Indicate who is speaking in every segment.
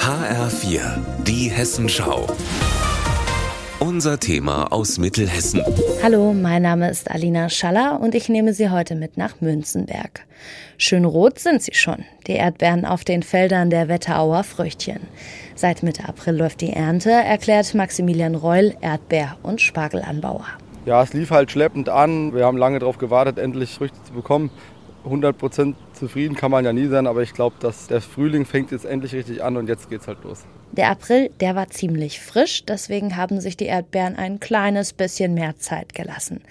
Speaker 1: HR4, die Hessenschau. Unser Thema aus Mittelhessen.
Speaker 2: Hallo, mein Name ist Alina Schaller und ich nehme Sie heute mit nach Münzenberg. Schön rot sind sie schon, die Erdbeeren auf den Feldern der Wetterauer Früchtchen. Seit Mitte April läuft die Ernte, erklärt Maximilian Reul, Erdbeer- und Spargelanbauer.
Speaker 3: Ja, es lief halt schleppend an. Wir haben lange darauf gewartet, endlich Früchte zu bekommen. 100% zufrieden kann man ja nie sein, aber ich glaube, dass der Frühling fängt jetzt endlich richtig an und jetzt geht's halt los.
Speaker 2: Der April, der war ziemlich frisch, deswegen haben sich die Erdbeeren ein kleines bisschen mehr Zeit gelassen.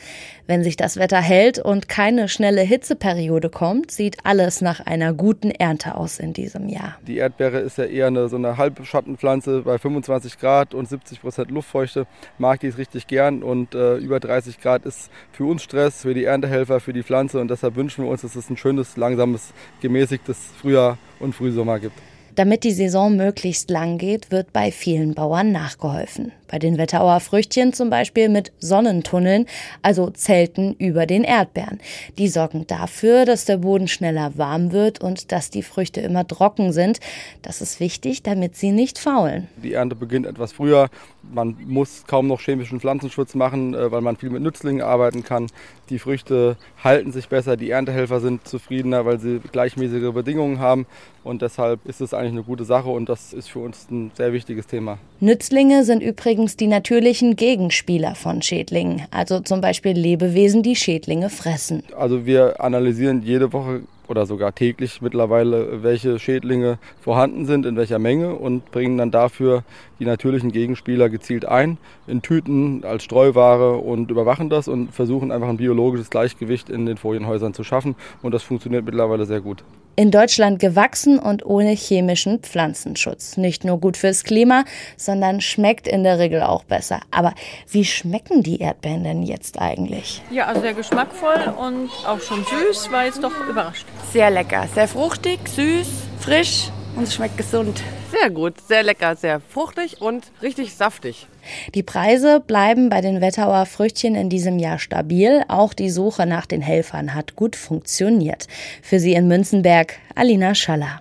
Speaker 2: Wenn sich das Wetter hält und keine schnelle Hitzeperiode kommt, sieht alles nach einer guten Ernte aus in diesem Jahr.
Speaker 3: Die Erdbeere ist ja eher eine, so eine Halbschattenpflanze bei 25 Grad und 70 Prozent Luftfeuchte. Mag die es richtig gern und äh, über 30 Grad ist für uns Stress, für die Erntehelfer, für die Pflanze und deshalb wünschen wir uns, dass es ein schönes, langsames, gemäßigtes Frühjahr und Frühsommer gibt.
Speaker 2: Damit die Saison möglichst lang geht, wird bei vielen Bauern nachgeholfen. Bei den Wetterauer Früchtchen zum Beispiel mit Sonnentunneln, also Zelten über den Erdbeeren. Die sorgen dafür, dass der Boden schneller warm wird und dass die Früchte immer trocken sind. Das ist wichtig, damit sie nicht faulen.
Speaker 3: Die Ernte beginnt etwas früher. Man muss kaum noch chemischen Pflanzenschutz machen, äh, weil man viel mit Nützlingen arbeiten kann. Die Früchte halten sich besser, die Erntehelfer sind zufriedener, weil sie gleichmäßige Bedingungen haben. Und deshalb ist es eigentlich eine gute Sache und das ist für uns ein sehr wichtiges Thema.
Speaker 2: Nützlinge sind übrigens die natürlichen Gegenspieler von Schädlingen, also zum Beispiel Lebewesen, die Schädlinge fressen.
Speaker 3: Also wir analysieren jede Woche oder sogar täglich mittlerweile, welche Schädlinge vorhanden sind, in welcher Menge und bringen dann dafür die natürlichen Gegenspieler gezielt ein in Tüten als Streuware und überwachen das und versuchen einfach ein biologisches Gleichgewicht in den Folienhäusern zu schaffen und das funktioniert mittlerweile sehr gut.
Speaker 2: In Deutschland gewachsen und ohne chemischen Pflanzenschutz. Nicht nur gut fürs Klima, sondern schmeckt in der Regel auch besser. Aber wie schmecken die Erdbeeren denn jetzt eigentlich?
Speaker 4: Ja, also sehr geschmackvoll und auch schon süß, war jetzt doch überrascht.
Speaker 5: Sehr lecker, sehr fruchtig, süß, frisch und es schmeckt gesund.
Speaker 6: Sehr gut, sehr lecker, sehr fruchtig und richtig saftig.
Speaker 2: Die Preise bleiben bei den Wetterauer Früchtchen in diesem Jahr stabil. Auch die Suche nach den Helfern hat gut funktioniert. Für Sie in Münzenberg, Alina Schaller.